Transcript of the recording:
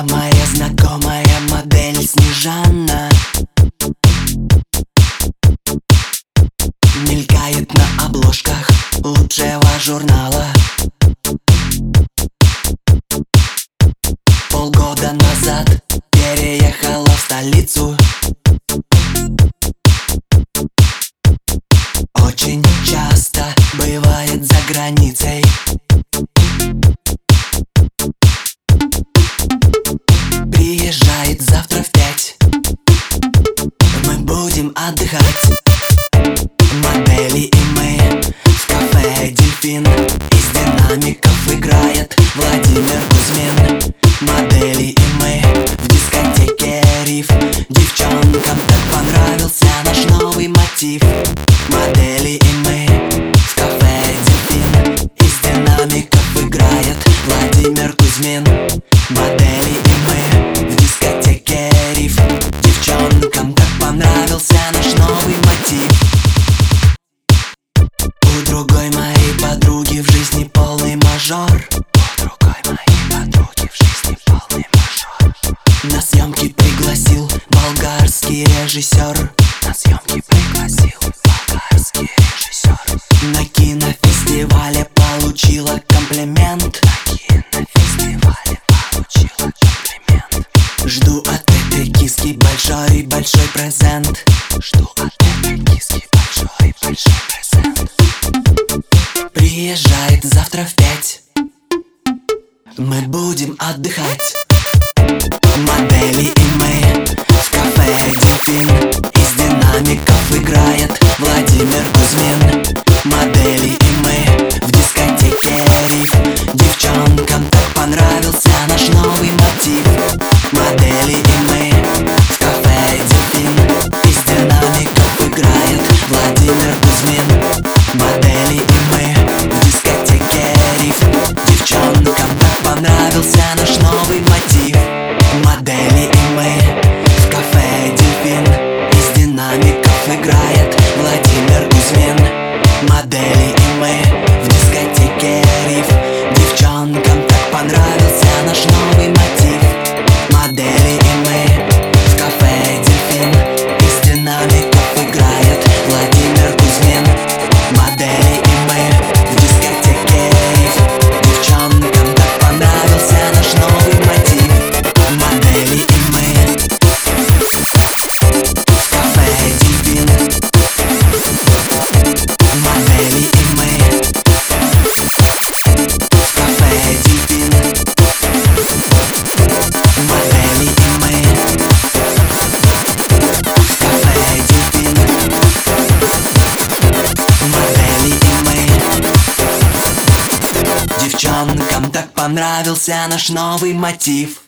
Моя знакомая модель Снежана Мелькает на обложках лучшего журнала. Полгода назад Приезжает завтра в пять. Мы будем отдыхать. Модели и мы в кафе «Дельфин» Из динамиков играет Владимир Кузьмин. Модели и мы в дискотеке «Риф» Девчонкам так понравился наш новый мотив другой моей подруги в жизни полный мажор. Другой моей подруги в жизни полный мажор. На съемки пригласил болгарский режиссер. На съемки пригласил болгарский режиссер. На кинофестивале получила комплимент. На кинофестивале получила комплимент. Жду от этой киски большой-большой презент. Жду от этой киски большой-большой презент Приезжает завтра в пять. Мы будем отдыхать. Модели и мы в кафе «Дельфин» Из динамиков играет Владимир Кузьмин. Модели и мы в дискотеке. «Риф» Девчонкам так понравился наш новый мотив. Модели и понравился наш новый мотив. Модели и мы в кафе «Дельфин» Из динамиков играет Девчонкам так понравился наш новый мотив